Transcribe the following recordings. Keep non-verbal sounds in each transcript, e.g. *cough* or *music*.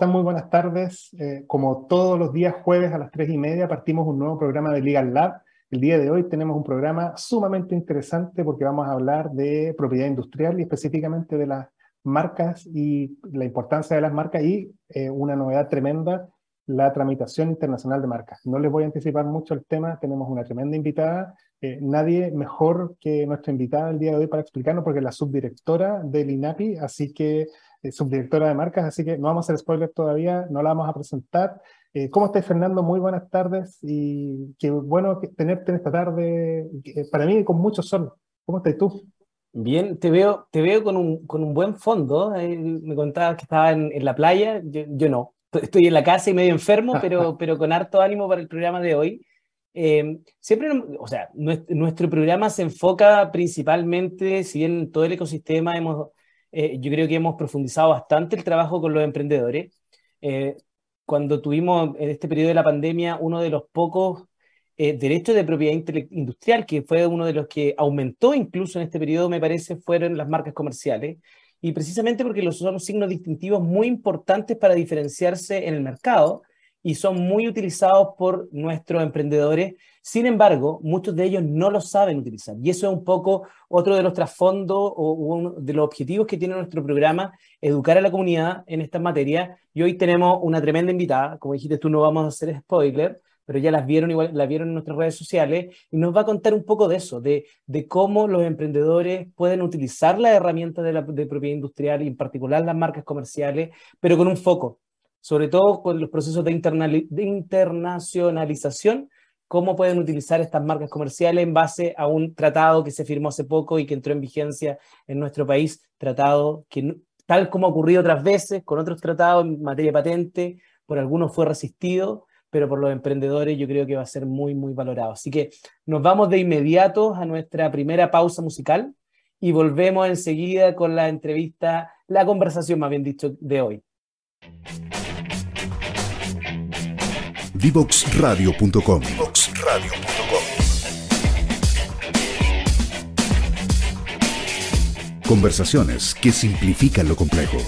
¿Cómo están? Muy buenas tardes. Eh, como todos los días jueves a las tres y media partimos un nuevo programa de Legal Lab. El día de hoy tenemos un programa sumamente interesante porque vamos a hablar de propiedad industrial y específicamente de las marcas y la importancia de las marcas y eh, una novedad tremenda, la tramitación internacional de marcas. No les voy a anticipar mucho el tema, tenemos una tremenda invitada, eh, nadie mejor que nuestra invitada el día de hoy para explicarnos porque es la subdirectora del INAPI, así que eh, subdirectora de marcas, así que no vamos a hacer spoiler todavía, no la vamos a presentar. Eh, ¿Cómo estás, Fernando? Muy buenas tardes y qué bueno tenerte en esta tarde, para mí con mucho sol. ¿Cómo estás tú? Bien, te veo, te veo con, un, con un buen fondo. me contabas que estaba en, en la playa, yo, yo, no. *laughs* Estoy en la casa y medio enfermo, pero, *laughs* pero con harto ánimo para el programa de hoy. Eh, siempre, o sea, nuestro, programa se enfoca principalmente, si bien todo el ecosistema hemos, eh, yo creo que hemos profundizado bastante el trabajo con los emprendedores. Eh, cuando tuvimos en este periodo de la pandemia uno de los pocos derechos de propiedad industrial, que fue uno de los que aumentó incluso en este periodo, me parece, fueron las marcas comerciales. Y precisamente porque los son signos distintivos muy importantes para diferenciarse en el mercado y son muy utilizados por nuestros emprendedores. Sin embargo, muchos de ellos no lo saben utilizar. Y eso es un poco otro de los trasfondos o uno de los objetivos que tiene nuestro programa, educar a la comunidad en estas materias. Y hoy tenemos una tremenda invitada. Como dijiste tú, no vamos a hacer spoiler, pero ya las vieron igual, la vieron en nuestras redes sociales y nos va a contar un poco de eso, de, de cómo los emprendedores pueden utilizar las herramientas de propiedad industrial y en particular las marcas comerciales, pero con un foco, sobre todo con los procesos de, de internacionalización, cómo pueden utilizar estas marcas comerciales en base a un tratado que se firmó hace poco y que entró en vigencia en nuestro país, tratado que tal como ha ocurrido otras veces con otros tratados en materia patente, por algunos fue resistido, pero por los emprendedores yo creo que va a ser muy, muy valorado. Así que nos vamos de inmediato a nuestra primera pausa musical y volvemos enseguida con la entrevista, la conversación más bien dicho, de hoy. Divoxradio.com Conversaciones que simplifican lo complejo.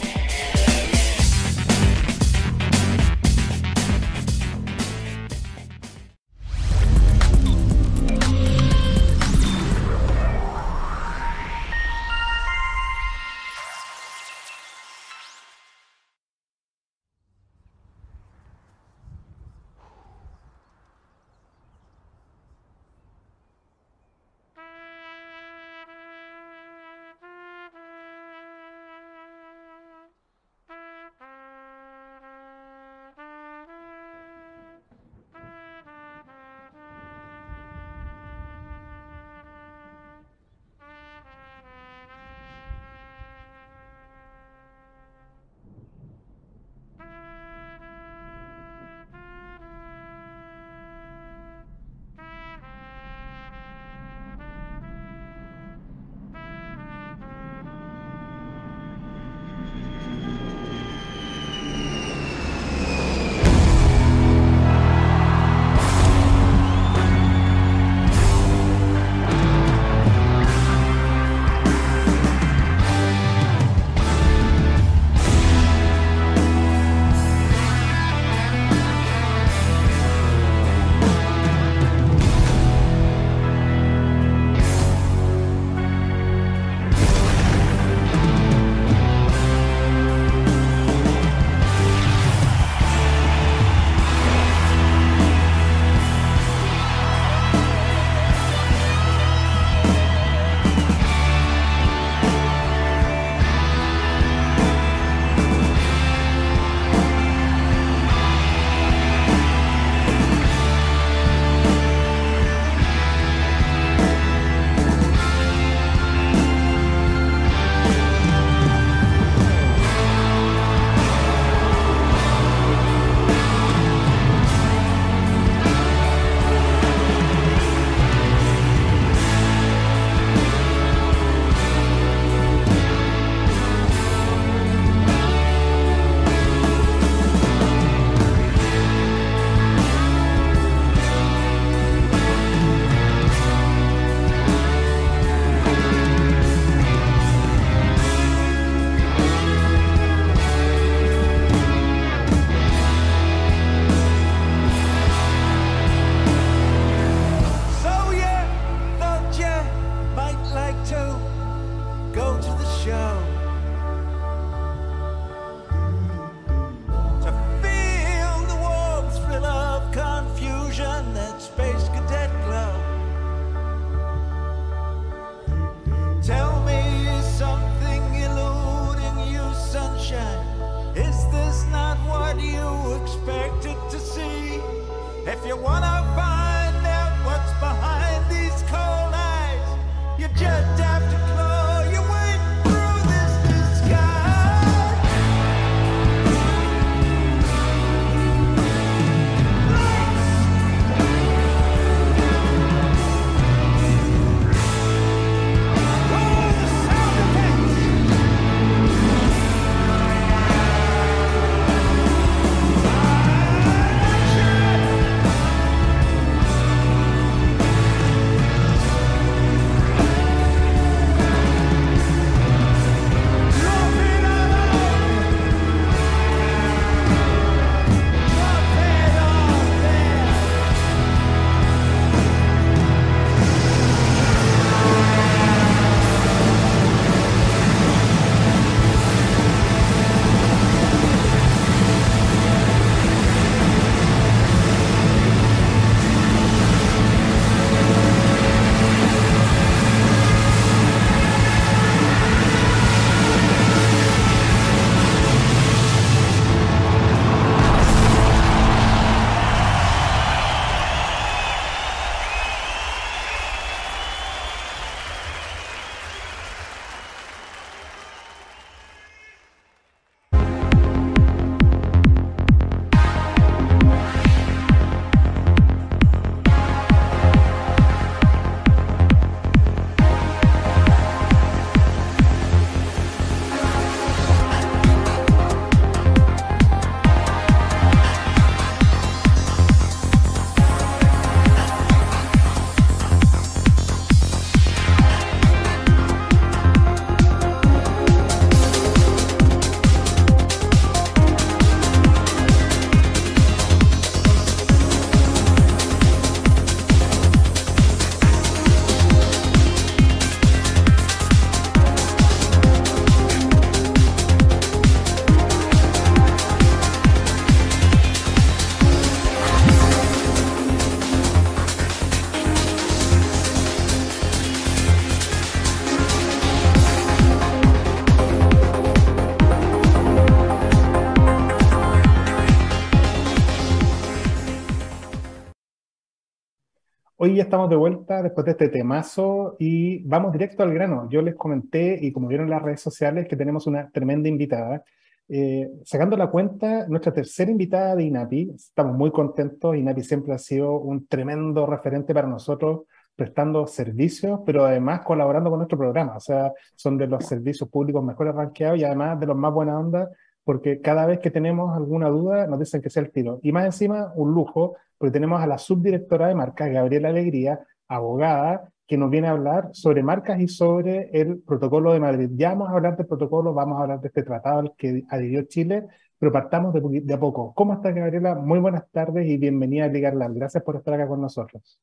Hoy ya estamos de vuelta después de este temazo y vamos directo al grano. Yo les comenté, y como vieron en las redes sociales, que tenemos una tremenda invitada. Eh, sacando la cuenta, nuestra tercera invitada de INAPI, estamos muy contentos. INAPI siempre ha sido un tremendo referente para nosotros, prestando servicios, pero además colaborando con nuestro programa. O sea, son de los servicios públicos mejores ranqueados y además de los más buena onda, porque cada vez que tenemos alguna duda nos dicen que sea el tiro. Y más encima, un lujo porque tenemos a la subdirectora de marcas, Gabriela Alegría, abogada, que nos viene a hablar sobre marcas y sobre el protocolo de Madrid. Ya vamos a hablar del protocolo, vamos a hablar de este tratado al que adhirió Chile, pero partamos de, a poco. ¿Cómo estás, Gabriela? Muy buenas tardes y bienvenida a Ligarla. Gracias por estar acá con nosotros.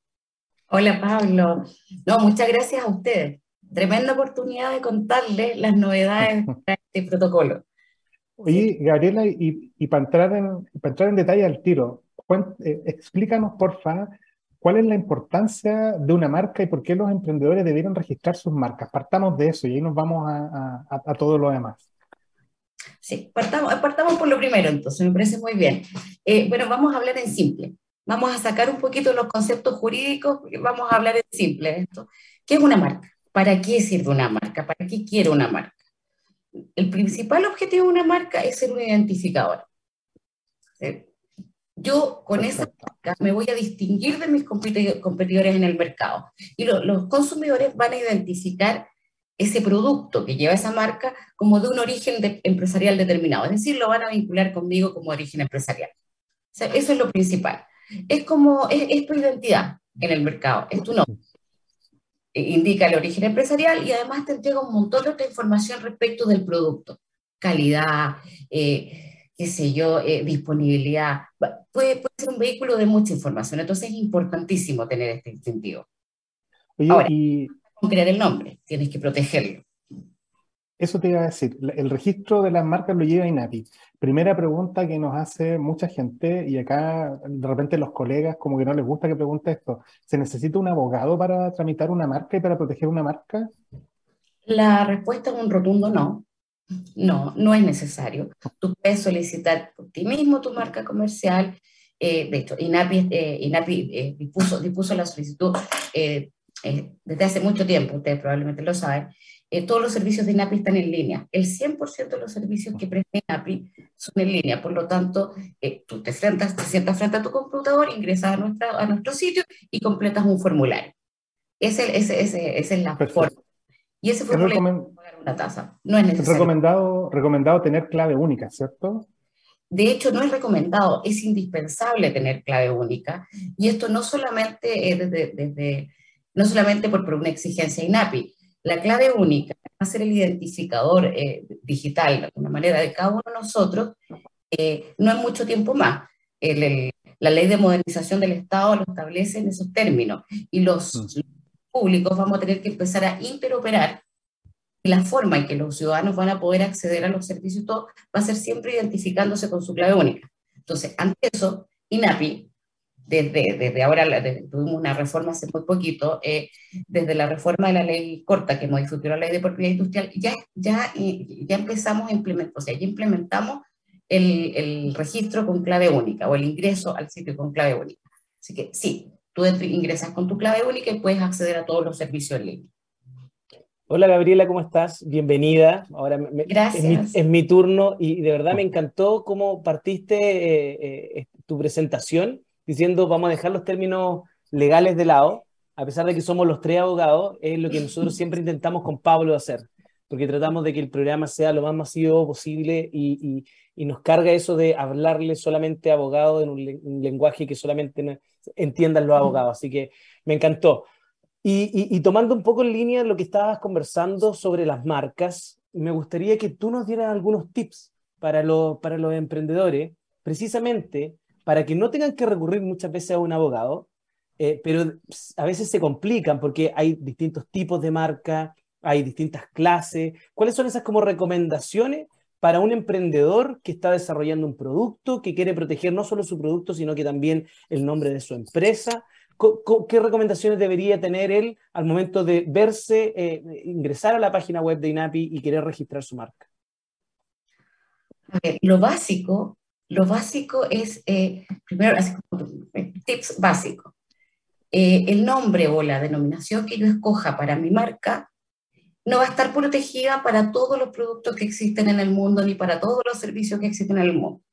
Hola, Pablo. No, muchas gracias a ustedes. Tremenda oportunidad de contarles las novedades *laughs* de este protocolo. Oye, Gabriela, y, y para, entrar en, para entrar en detalle al tiro, eh, explícanos, porfa, cuál es la importancia de una marca y por qué los emprendedores debieron registrar sus marcas. Partamos de eso y ahí nos vamos a, a, todo lo demás. Sí, partamos, partamos, por lo primero, entonces, me parece muy bien. Eh, bueno, vamos a hablar en simple. Vamos a sacar un poquito los conceptos jurídicos, vamos a hablar en simple. Esto. ¿Qué es una marca? ¿Para qué sirve una marca? ¿Para qué quiere una marca? El principal objetivo de una marca es ser un identificador. ¿Sí? Yo con esa marca me voy a distinguir de mis competidores en el mercado. Y los consumidores van a identificar ese producto que lleva esa marca como de un origen empresarial determinado. Es decir, lo van a vincular conmigo como origen empresarial. eso es lo principal. Es como, es, tu identidad en el mercado, es tu nombre. E, indica el origen empresarial y además te entrega un montón de otra información respecto del producto. Calidad, eh, qué sé yo, eh, disponibilidad. Puede, puede, ser un vehículo de mucha información, entonces es importantísimo tener este distintivo. Oye, Ahora, y... crear el nombre, tienes que protegerlo. Eso te iba a decir, el registro de las marcas lo lleva INAPI. Primera pregunta que nos hace mucha gente, y acá de repente los colegas como que no les gusta que pregunte esto, ¿se necesita un abogado para tramitar una marca y para proteger una marca? La respuesta es un rotundo no. No, no es necesario. Tú puedes solicitar por ti mismo tu marca comercial de hecho, INAPI, INAPI dispuso, dispuso la solicitud desde hace mucho tiempo, ustedes probablemente lo saben, eh, todos los servicios de INAPI están en línea. El 100% de los servicios que presta INAPI son en línea. Por lo tanto, eh, tú te, sientas frente a tu computador, ingresas a, nuestra, a nuestro sitio y completas un formulario. Ese, ese, ese, esa es la forma. Y ese formulario una tasa. No es necesario. recomendado, recomendado tener clave única, ¿cierto? De hecho, no es recomendado, es indispensable tener clave única. Y esto no solamente, desde, desde, no solamente por, por una exigencia INAPI, la clave única va a ser el identificador eh, digital, de alguna manera, de cada uno de nosotros, eh, no es mucho tiempo más. la ley de modernización del Estado lo establece en esos términos y los, mm. públicos vamos a tener que empezar a interoperar la forma en que los ciudadanos van a poder acceder a los servicios todo va a ser siempre identificándose con su clave única. Entonces, ante eso, INAPI desde, desde ahora, tuvimos una reforma hace muy poquito, eh, desde la reforma de la ley corta que modificó la ley de propiedad industrial, ya, ya, ya empezamos a implementar, o sea, ya implementamos el, el, registro con clave única o el ingreso al sitio con clave única. Así que sí, tú ingresas con tu clave única y puedes acceder a todos los servicios en línea. Hola Gabriela, ¿cómo estás? Bienvenida. Ahora Gracias. Es, mi, turno y de verdad me *laughs* encantó cómo partiste eh, eh, tu presentación diciendo vamos a dejar los términos legales de lado, a pesar de que somos los tres abogados, es lo que nosotros *laughs* siempre intentamos con Pablo hacer, porque tratamos de que el programa sea lo más masivo posible y, y, nos carga eso de hablarle solamente a abogados en un, lenguaje que solamente entiendan los abogados. Así que me encantó. Y, tomando un poco en línea lo que estabas conversando sobre las marcas, me gustaría que tú nos dieras algunos tips para, los para los emprendedores, precisamente para que no tengan que recurrir muchas veces a un abogado, eh, pero a veces se complican porque hay distintos tipos de marca, hay distintas clases. ¿Cuáles son esas como recomendaciones para un emprendedor que está desarrollando un producto, que quiere proteger no solo su producto, sino que también el nombre de su empresa? ¿Qué recomendaciones debería tener él al momento de verse, eh, ingresar a la página web de INAPI y querer registrar su marca? A ver, lo básico lo básico es, eh, primero, tips básicos. Eh, el nombre o la denominación que yo escoja para mi marca no va a estar protegida para todos los productos que existen en el mundo ni para todos los servicios que existen en el mundo.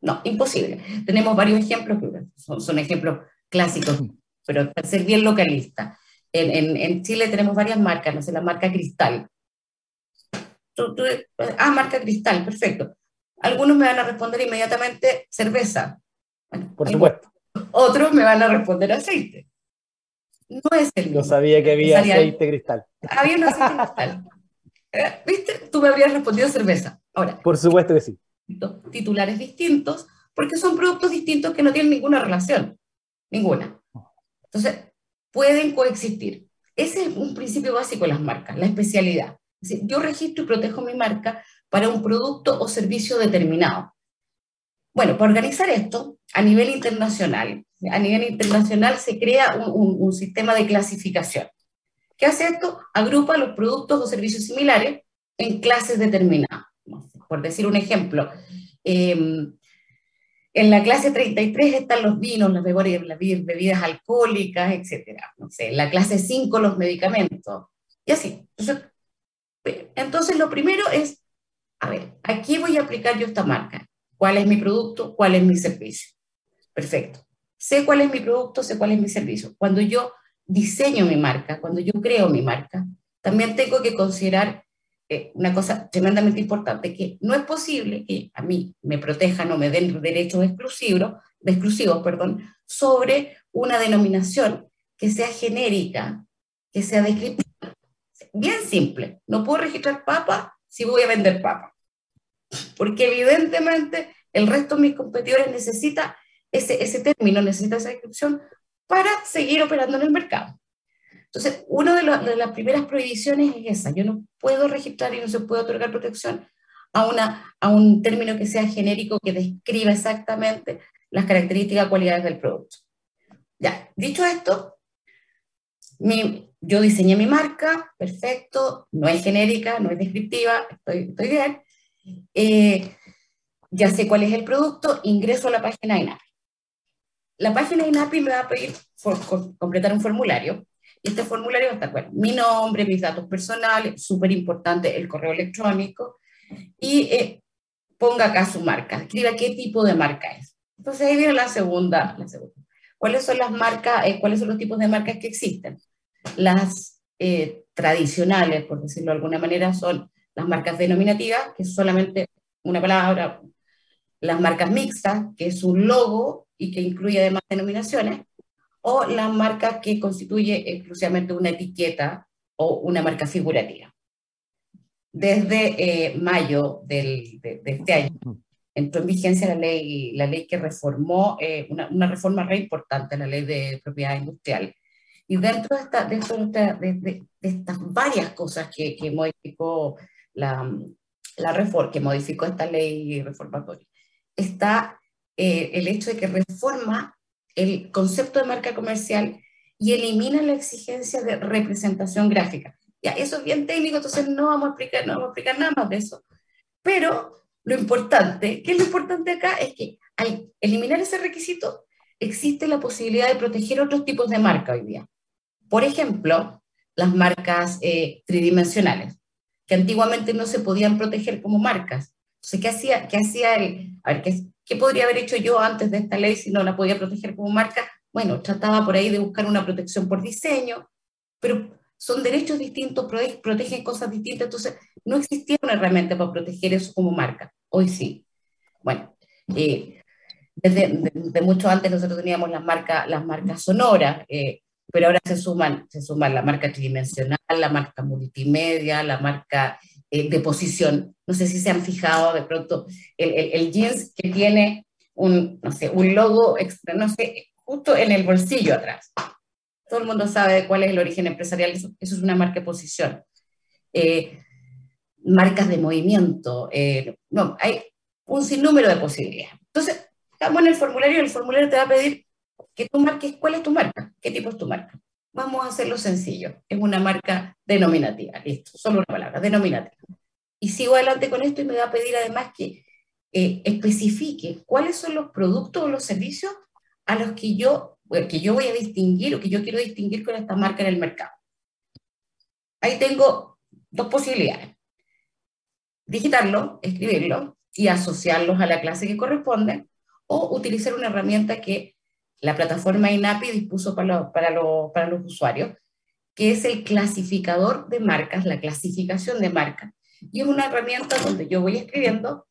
No, imposible. Tenemos varios ejemplos, que son, ejemplos clásicos, *laughs* pero para ser bien localista. En, en, Chile tenemos varias marcas, no sé, la marca Cristal. ah, marca Cristal, perfecto. Algunos me van a responder inmediatamente cerveza. Por supuesto. Otros me van a responder aceite. No es el mismo. No sabía que había aceite cristal. Había un aceite cristal. Eh, ¿Viste? Tú me habrías respondido cerveza. Ahora. Por supuesto que sí. Titulares distintos, porque son productos distintos que no tienen ninguna relación. Ninguna. Entonces, pueden coexistir. Ese es un principio básico de las marcas, la especialidad. yo registro y protejo mi marca para un producto o servicio determinado. Bueno, para organizar esto, a nivel internacional, a nivel internacional se crea un, sistema de clasificación. ¿Qué hace esto? Agrupa los productos o servicios similares en clases determinadas. Por decir un ejemplo, em, en la clase 33 están los vinos, las bebidas, las bebidas alcohólicas, etc. No sé, en la clase 5 los medicamentos, y así. Entonces, entonces, lo primero es a ver, aquí voy a aplicar yo esta marca. ¿Cuál es mi producto? ¿Cuál es mi servicio? Perfecto. Sé cuál es mi producto, sé cuál es mi servicio. Cuando yo diseño mi marca, cuando yo creo mi marca, también tengo que considerar eh, una cosa tremendamente importante, que no es posible que a mí me protejan o me den derechos exclusivos, exclusivos perdón, sobre una denominación que sea genérica, que sea descriptiva. Bien simple. No puedo registrar papa si voy a vender papa porque evidentemente el resto de mis competidores necesita ese, ese término, necesita esa descripción para seguir operando en el mercado. Entonces, una de, las primeras prohibiciones es esa, yo no puedo registrar y no se puede otorgar protección a, una, a un término que sea genérico, que describa exactamente las características cualidades del producto. Ya, dicho esto, yo diseñé mi marca, perfecto, no es genérica, no es descriptiva, estoy, bien. Eh, ya sé cuál es el producto, ingreso a la página INAPI. la página INAPI me va a pedir completar un formulario. Este formulario estar, bueno, mi nombre, mis datos personales, súper importante el correo electrónico, y eh, ponga acá su marca, escriba qué tipo de marca es. Entonces ahí viene la segunda, la segunda. ¿Cuáles son las marcas, eh, cuáles son los tipos de marcas que existen? Las eh, tradicionales, por decirlo de alguna manera, son las marcas denominativas, que es solamente una palabra, las marcas mixtas, que es un logo y que incluye además denominaciones, o las marcas que constituye exclusivamente una etiqueta o una marca figurativa. Desde eh, mayo del, de, este año entró en vigencia la ley, la ley que reformó, eh, una, una, reforma re importante, la ley de propiedad industrial. Y dentro de, esta, de, de, estas varias cosas que, que modificó la, la reforma, que modificó esta ley reformatoria, está eh, el hecho de que reforma el concepto de marca comercial y elimina la exigencia de representación gráfica. Ya, eso es bien técnico, entonces no vamos a explicar, no vamos a explicar nada más de eso. Pero lo importante, ¿qué es lo importante acá? Es que al eliminar ese requisito, existe la posibilidad de proteger otros tipos de marca hoy día. Por ejemplo, las marcas eh, tridimensionales, que antiguamente no se podían proteger como marcas. Entonces, ¿qué hacía, qué hacía el, a ver, ¿qué, ¿qué podría haber hecho yo antes de esta ley si no la podía proteger como marca? Bueno, trataba por ahí de buscar una protección por diseño, pero son derechos distintos, protegen cosas distintas, entonces no existía una herramienta para proteger eso como marca. Hoy sí. Bueno, eh, desde mucho antes nosotros teníamos las marcas, las marcas sonoras, eh, pero ahora se suman, se suman la marca tridimensional, la marca multimedia, la marca eh, de posición. No sé si se han fijado de pronto el, el, jeans que tiene un, no sé, un logo, no sé, justo en el bolsillo atrás. Todo el mundo sabe cuál es el origen empresarial, eso, es una marca de posición. Eh, marcas de movimiento, eh, no, hay un sinnúmero de posibilidades. Entonces, estamos en el formulario, el formulario te va a pedir que tú marques cuál es tu marca, qué tipo es tu marca. Vamos a hacerlo sencillo. Es una marca denominativa, listo, solo una palabra, denominativa. Y sigo adelante con esto y me va a pedir además que eh, especifique cuáles son los productos o los servicios a los que yo, que yo voy a distinguir o que yo quiero distinguir con esta marca en el mercado. Ahí tengo dos posibilidades. Digitarlo, escribirlo y asociarlos a la clase que corresponde o utilizar una herramienta que la plataforma INAPI dispuso para, para, para los usuarios, que es el clasificador de marcas, la clasificación de marcas. Y es una herramienta donde yo voy escribiendo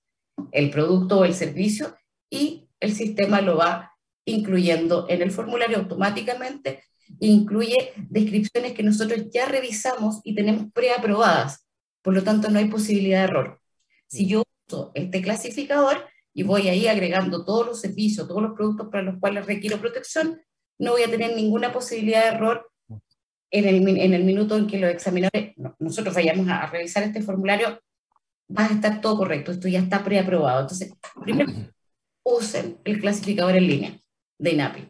el producto o el servicio y el sistema lo va incluyendo en el formulario automáticamente, incluye descripciones que nosotros ya revisamos y tenemos preaprobadas, por lo tanto no hay posibilidad de error. Si yo uso este clasificador, y voy ahí agregando todos los servicios, todos los productos para los cuales requiero protección, no voy a tener ninguna posibilidad de error en el, en el minuto en que los examinadores, nosotros vayamos a, revisar este formulario, va a estar todo correcto, esto ya está preaprobado. Entonces, primero, usen el clasificador en línea de INAPI.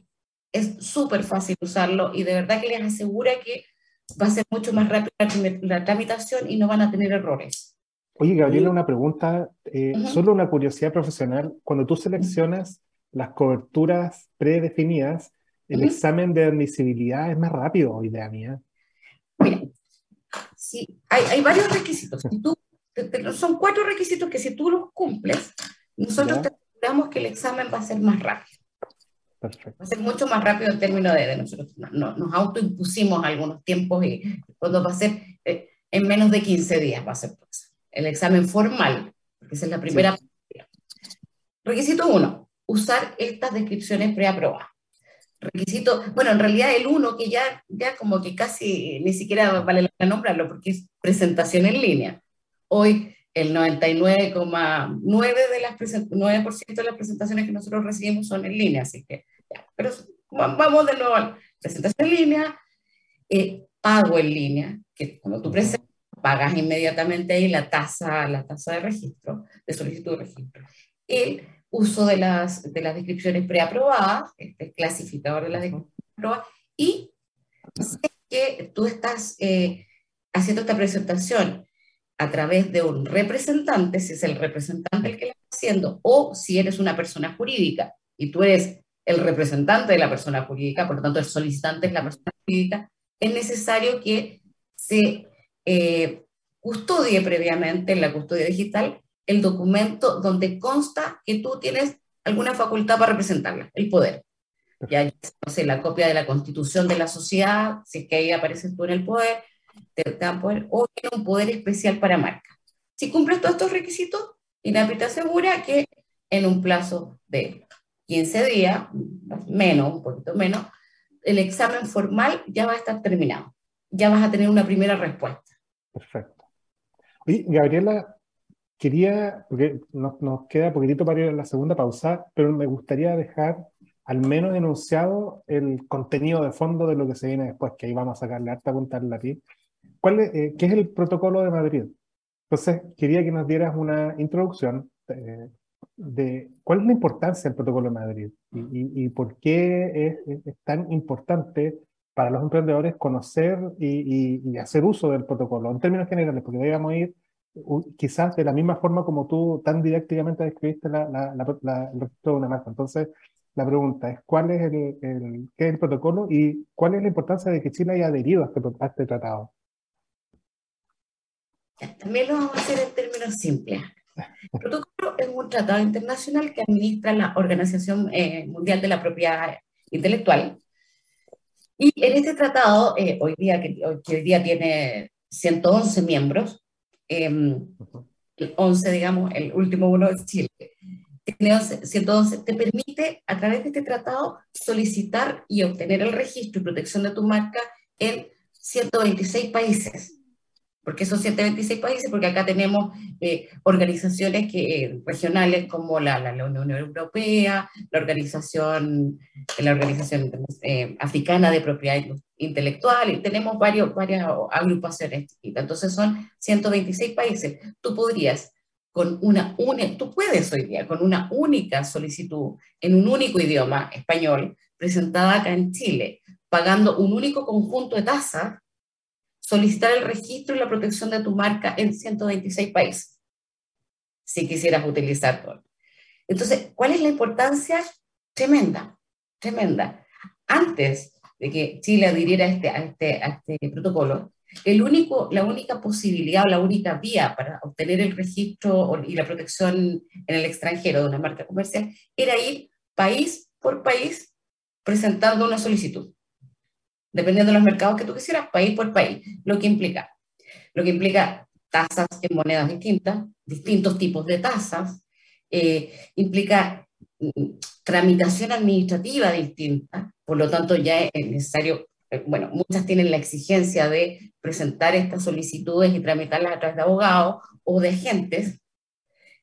Es súper fácil usarlo y de verdad que les asegura que va a ser mucho más rápida la tramitación y no van a tener errores. Oye, Gabriela, una pregunta, eh, solo una curiosidad profesional. Cuando tú seleccionas las coberturas predefinidas, el examen de admisibilidad es más rápido, idea mía. Mira, sí, hay, hay varios requisitos. tú, son cuatro requisitos que si tú los cumples, nosotros te aseguramos que el examen va a ser más rápido. Perfecto. Va a ser mucho más rápido en términos de, de nosotros. No, nos autoimpusimos algunos tiempos y cuando va a ser eh, en menos de 15 días va a ser pues el examen formal, porque esa es la primera. Requisito 1, usar estas descripciones preaprobadas. Requisito, bueno, en realidad el 1, que ya, ya como que casi ni siquiera vale la pena nombrarlo, porque es presentación en línea. Hoy el 99,9% de, las de las presentaciones que nosotros recibimos son en línea, así que, ya, pero vamos de nuevo a presentación en línea, eh, pago en línea, que cuando tú presentas pagas inmediatamente ahí la tasa, la tasa de registro, de solicitud de registro. El uso de las, de las descripciones preaprobadas, este clasificador de las descripciones preaprobadas, y sé que tú estás eh, haciendo esta presentación a través de un representante, si es el representante el que la está haciendo, o si eres una persona jurídica y tú eres el representante de la persona jurídica, por lo tanto el solicitante es la persona jurídica, es necesario que se eh, custodie previamente en la custodia digital el documento donde consta que tú tienes alguna facultad para representarla, el poder. Ya, no sé, la copia de la constitución de la sociedad, si es que ahí apareces tú en el poder, te, dan poder, o tiene un poder especial para marca. Si cumples todos estos requisitos, INAPI te asegura que en un plazo de 15 días, menos, un poquito menos, el examen formal ya va a estar terminado. Ya vas a tener una primera respuesta. Perfecto. Oye, Gabriela, quería, porque nos, nos queda poquitito para ir a la segunda pausa, pero me gustaría dejar al menos enunciado el contenido de fondo de lo que se viene después, que ahí vamos a sacarle harta punta al lápiz. ¿Cuál eh, ¿Qué es el protocolo de Madrid? Entonces, quería que nos dieras una introducción eh, de cuál es la importancia del protocolo de Madrid y, y, por qué es, tan importante para los emprendedores conocer y, y, hacer uso del protocolo, en términos generales, porque debemos ir quizás de la misma forma como tú tan didácticamente describiste la, la, la, el registro de una marca. Entonces, la pregunta es, ¿cuál es el, el, qué es el protocolo y cuál es la importancia de que Chile haya adherido a este, a este tratado? También lo vamos a hacer en términos simples. El protocolo es un tratado internacional que administra la Organización eh, Mundial de la Propiedad Intelectual. Y en este tratado, eh, hoy día, que, hoy día tiene 111 miembros, eh, el 11, digamos, el último uno es Chile, tiene 111, te permite a través de este tratado solicitar y obtener el registro y protección de tu marca en 126 países. ¿Por qué son 126 países? Porque acá tenemos eh, organizaciones que, eh, regionales como la, la, la, Unión Europea, la Organización, la organización eh, Africana de Propiedad Intelectual, y tenemos varios, varias agrupaciones. Entonces son 126 países. Tú podrías con una única, tú puedes hoy día, con una única solicitud en un único idioma, español, presentada acá en Chile, pagando un único conjunto de tasas, solicitar el registro y la protección de tu marca en 126 países, si quisieras utilizar todo. Entonces, ¿cuál es la importancia? Tremenda, tremenda. Antes de que Chile adhiriera a este, a este, a este protocolo, el único, la única posibilidad o la única vía para obtener el registro y la protección en el extranjero de una marca comercial era ir país por país presentando una solicitud. Dependiendo de los mercados que tú quisieras, país por país, lo que implica. Lo que implica tasas en monedas distintas, distintos tipos de tasas, eh, implica mm, tramitación administrativa distinta, por lo tanto ya es necesario eh, bueno, muchas tienen la exigencia de presentar estas solicitudes y tramitarlas a través de abogados o de agentes,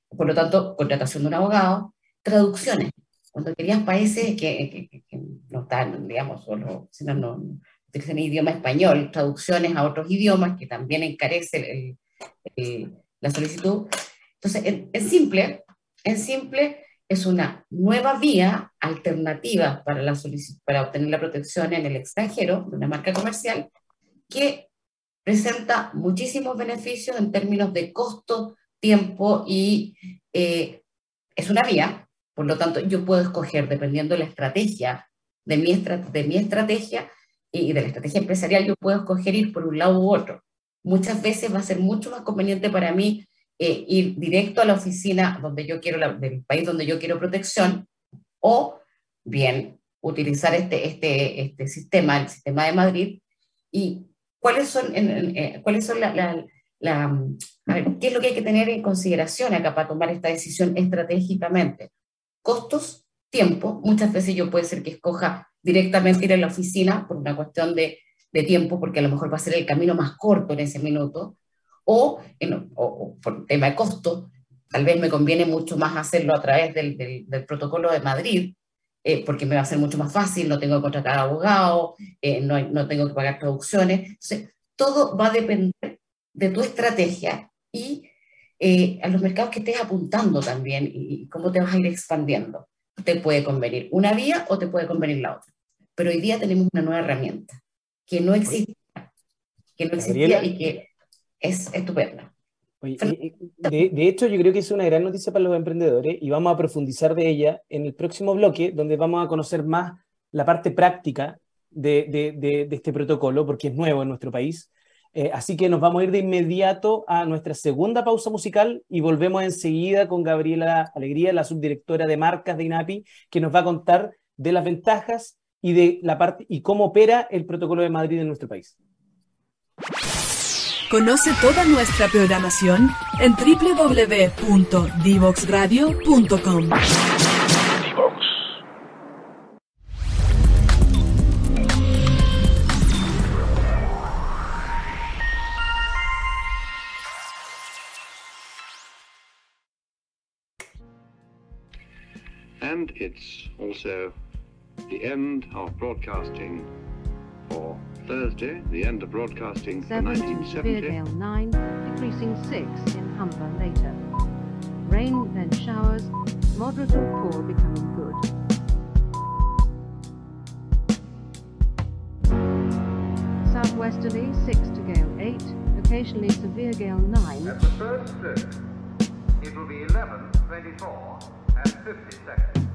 por lo tanto, contratación de un abogado, traducciones. Cuando querías países que, no están, digamos, solo, sino no, utilizan idioma español, traducciones a otros idiomas que también encarece la solicitud. Entonces, es simple, es simple, es una nueva vía alternativa para, la para obtener la protección en el extranjero de una marca comercial que presenta muchísimos beneficios en términos de costo, tiempo y eh, es una vía, por lo tanto yo puedo escoger dependiendo de la estrategia, de mi, estrategia y de la estrategia empresarial, yo puedo escoger ir por un lado u otro. Muchas veces va a ser mucho más conveniente para mí eh, ir directo a la oficina donde yo quiero, la, del país donde yo quiero protección, o bien utilizar este, este, este sistema, el sistema de Madrid, y cuáles son, eh, cuáles son la a ver, qué es lo que hay que tener en consideración acá para tomar esta decisión estratégicamente. Costos, tiempo, muchas veces yo puede ser que escoja directamente ir a la oficina por una cuestión de, de tiempo, porque a lo mejor va a ser el camino más corto en ese minuto, o, en, o, por tema de costo, tal vez me conviene mucho más hacerlo a través del, del, protocolo de Madrid, eh, porque me va a ser mucho más fácil, no tengo que contratar abogado, eh, no, no, tengo que pagar traducciones. Entonces, todo va a depender de tu estrategia y eh, a los mercados que estés apuntando también y cómo te vas a ir expandiendo. Te puede convenir una vía o te puede convenir la otra. Pero hoy día tenemos una nueva herramienta que no existía, que no existía Gabriela. y que es estupenda. Oye, de, de, hecho, yo creo que es una gran noticia para los emprendedores y vamos a profundizar de ella en el próximo bloque, donde vamos a conocer más la parte práctica de, de, de este protocolo, porque es nuevo en nuestro país. Eh, así que nos vamos a ir de inmediato a nuestra segunda pausa musical y volvemos enseguida con Gabriela Alegría, la subdirectora de marcas de INAPI, que nos va a contar de las ventajas y de la parte y cómo opera el protocolo de Madrid en nuestro país. Conoce toda nuestra programación en www.divoxradio.com. and it's also the end of broadcasting for Thursday, the end of broadcasting for 1970. 9, decreasing 6 in Humber later. Rain, then showers, moderate or poor becoming good. Southwesterly 6 to gale 8, occasionally severe gale 9. At the first stroke, it will be 11.24 and 50 seconds.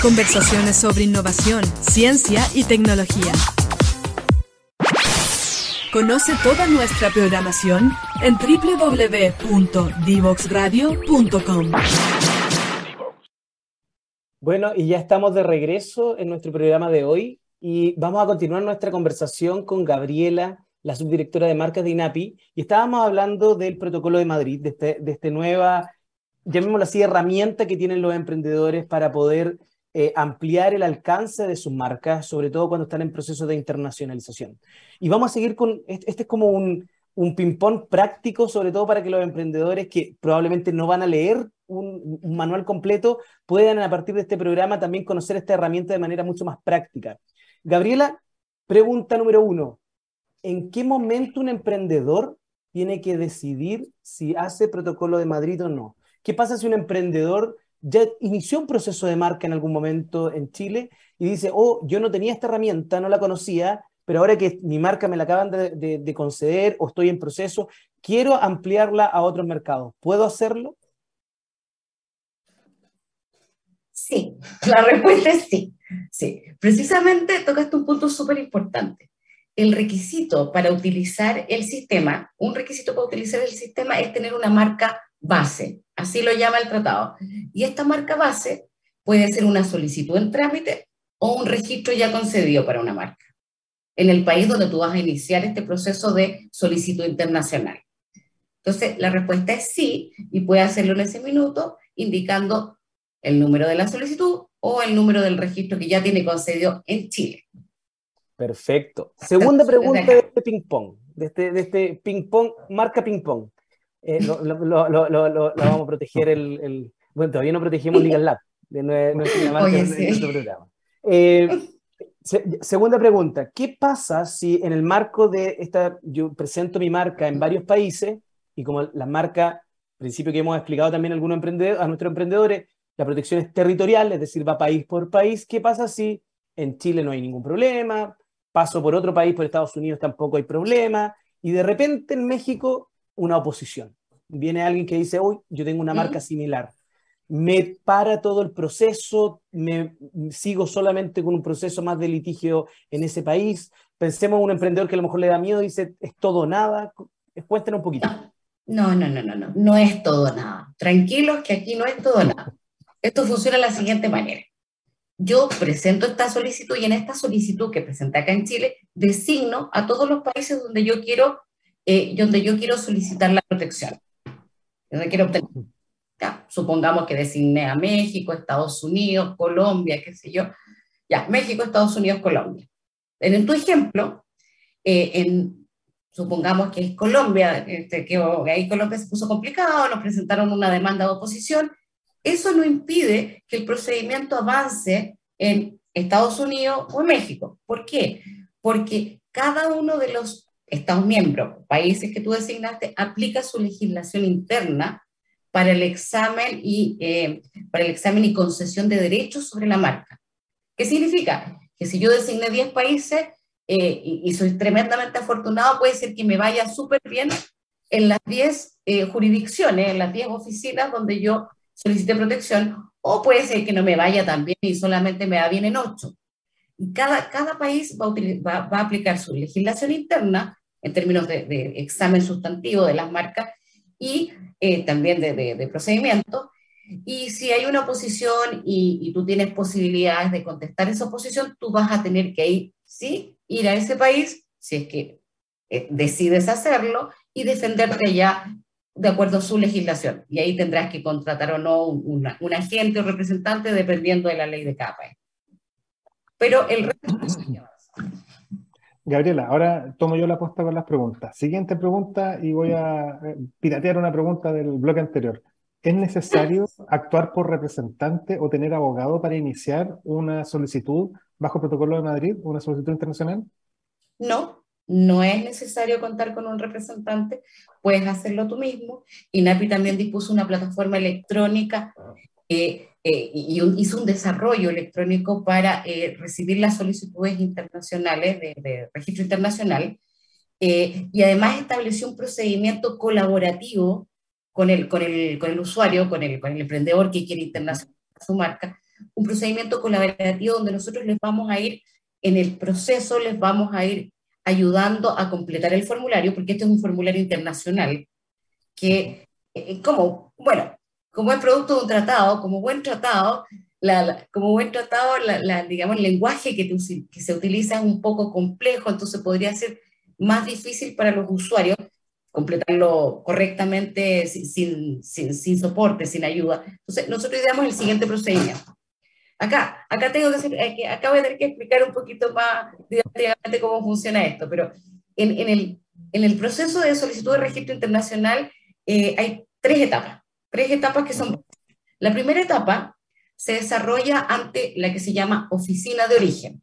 Conversaciones sobre innovación, ciencia y tecnología. Conoce toda nuestra programación en www.divoxradio.com. Bueno, y ya estamos de regreso en nuestro programa de hoy y vamos a continuar nuestra conversación con Gabriela, la subdirectora de marcas de INAPI, y estábamos hablando del protocolo de Madrid, de, este, de esta nueva, llamémoslo así, herramienta que tienen los emprendedores para poder eh, ampliar el alcance de sus marcas, sobre todo cuando están en proceso de internacionalización. Y vamos a seguir con, este, este es como un, un ping-pong práctico, sobre todo para que los emprendedores que probablemente no van a leer un, un, manual completo puedan a partir de este programa también conocer esta herramienta de manera mucho más práctica. Gabriela, pregunta número uno. ¿En qué momento un emprendedor tiene que decidir si hace protocolo de Madrid o no? ¿Qué pasa si un emprendedor ya inició un proceso de marca en algún momento en Chile y dice, oh, yo no tenía esta herramienta, no la conocía, pero ahora que mi marca me la acaban de, de, de conceder o estoy en proceso, quiero ampliarla a otros mercados. ¿Puedo hacerlo? Sí, la respuesta es sí. Sí, precisamente tocaste un punto súper importante. El requisito para utilizar el sistema, un requisito para utilizar el sistema es tener una marca base, así lo llama el tratado. Y esta marca base puede ser una solicitud en trámite o un registro ya concedido para una marca, en el país donde tú vas a iniciar este proceso de solicitud internacional. Entonces, la respuesta es sí, y puede hacerlo en ese minuto indicando el número de la solicitud o el número del registro que ya tiene concedido en Chile. Perfecto. Segunda pregunta de este ping-pong, de este, de este ping-pong, marca ping-pong. Eh, lo, lo, lo, vamos a proteger el, el, Bueno, todavía no protegemos Legal Lab, de nuestra marca Oye, sí. nuestro programa. Eh, se, segunda pregunta, ¿qué pasa si en el marco de esta, yo presento mi marca en varios países y como la marca, principio que hemos explicado también a algunos emprendedores, a nuestros emprendedores, la protección es territorial, es decir, va país por país. ¿Qué pasa si en Chile no hay ningún problema? Paso por otro país, por Estados Unidos tampoco hay problema. Y de repente en México, una oposición. Viene alguien que dice, uy, yo tengo una marca similar. Me para todo el proceso, me sigo solamente con un proceso más de litigio en ese país. Pensemos en un emprendedor que a lo mejor le da miedo dice, es todo o nada. Cuéntenos un poquito. No, no, no, no, no, no es todo nada. Tranquilos que aquí no es todo nada. Esto funciona de la siguiente manera. Yo presento esta solicitud y en esta solicitud que presenté acá en Chile, designo a todos los países donde yo quiero, eh, donde yo quiero solicitar la protección. Donde quiero obtener. Ya, supongamos que designé a México, Estados Unidos, Colombia, qué sé yo. Ya, México, Estados Unidos, Colombia. En tu ejemplo, eh, en, supongamos que es Colombia, este, que ahí Colombia se puso complicado, nos presentaron una demanda de oposición, eso no impide que el procedimiento avance en Estados Unidos o en México. ¿Por qué? Porque cada uno de los Estados miembros, países que tú designaste, aplica su legislación interna para el examen y, eh, para el examen y concesión de derechos sobre la marca. ¿Qué significa? Que si yo designé 10 países eh, y, y, soy tremendamente afortunado, puede ser que me vaya súper bien en las 10 eh, jurisdicciones, en las 10 oficinas donde yo solicité protección, o puede ser que no me vaya tan bien y solamente me va bien en 8. Y cada, cada país va a, va, va a, aplicar su legislación interna en términos de, de examen sustantivo de las marcas y eh, también de, de, de. Y si hay una oposición y, y, tú tienes posibilidades de contestar esa oposición, tú vas a tener que ir, sí, ir a ese país, si es que eh, decides hacerlo, y defenderte allá de acuerdo a su legislación. Y ahí tendrás que contratar o no un agente o representante dependiendo de la ley de cada país. Pero el resto... Gabriela, ahora tomo yo la posta con las preguntas. Siguiente pregunta y voy a piratear una pregunta del bloque anterior. ¿Es necesario *clears throat* actuar por representante o tener abogado para iniciar una solicitud bajo protocolo de Madrid, una solicitud internacional? No, no es necesario contar con un representante, puedes hacerlo tú mismo. INAPI también dispuso una plataforma electrónica eh, eh, y un, hizo un desarrollo electrónico para eh, recibir las solicitudes internacionales de, de registro internacional eh, y además estableció un procedimiento colaborativo con el, con el, con el usuario, con el, con el emprendedor que quiere internacionalizar su marca, un procedimiento colaborativo donde nosotros les vamos a ir en el proceso, les vamos a ir ayudando a completar el formulario, porque este es un formulario internacional que, eh, como, bueno, como es producto de un tratado, como buen tratado, como buen tratado, digamos, el lenguaje que, se utiliza es un poco complejo, entonces podría ser más difícil para los usuarios completarlo correctamente sin, sin, soporte, sin ayuda. Entonces, nosotros ideamos el siguiente procedimiento. Acá, acá tengo que decir, eh, acá voy a tener que explicar un poquito más didácticamente cómo funciona esto, pero en, en, el, en el proceso de solicitud de registro internacional eh, hay tres etapas, tres etapas que son... La primera etapa se desarrolla ante la que se llama oficina de origen,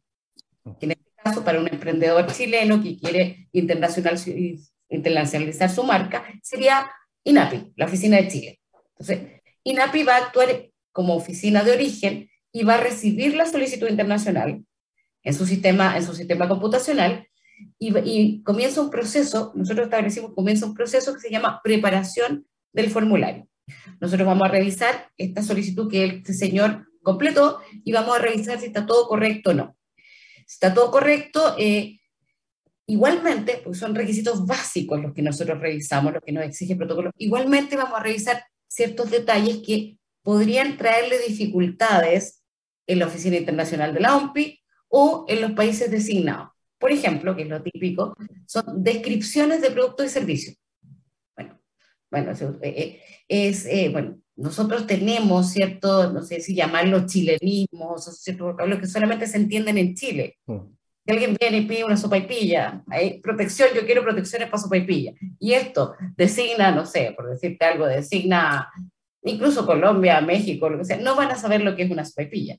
que en este caso para un emprendedor chileno que quiere internacional, internacionalizar su marca, sería INAPI, la oficina de Chile. Entonces, INAPI va a actuar como oficina de origen y va a recibir la solicitud internacional en su sistema, en su sistema computacional y, y comienza un proceso, nosotros establecimos, comienza un proceso que se llama preparación del formulario. Nosotros vamos a revisar esta solicitud que este señor completó y vamos a revisar si está todo correcto o no. Si está todo correcto, eh, Igualmente, pues son requisitos básicos los que nosotros revisamos, los que nos exige el protocolo. Igualmente vamos a revisar ciertos detalles que podrían traerle dificultades en la Oficina Internacional de la OMPI o en los países designados. Por ejemplo, que es lo típico, son descripciones de productos y servicios. Bueno, eh, eh, es, eh, bueno, nosotros tenemos cierto, no sé si llamarlo chilenismos, o ciertos vocablos que solamente se entienden en Chile. Mm alguien viene y pide una sopa y pilla, hay protección, yo quiero protecciones para sopa y pilla. Y esto designa, no sé, por decirte algo, designa incluso Colombia, México, lo que sea, no van a saber lo que es una sopa y pilla.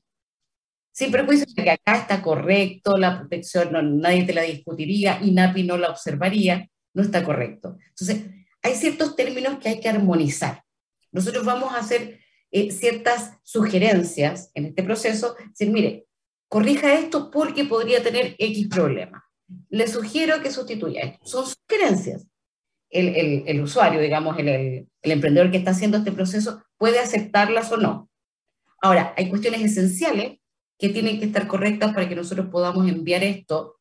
Sin perjuicio de que acá está correcto, la protección no, nadie te la discutiría, y NAPI no la observaría, no está correcto. Entonces, hay ciertos términos que hay que armonizar. Nosotros vamos a hacer eh, ciertas sugerencias en este proceso, decir, mire, corrija esto porque podría tener X problema. Le sugiero que sustituya esto. Son sugerencias. El, el, el usuario, digamos, el, el, emprendedor que está haciendo este proceso, puede aceptarlas o no. Ahora, hay cuestiones esenciales que tienen que estar correctas para que nosotros podamos enviar esto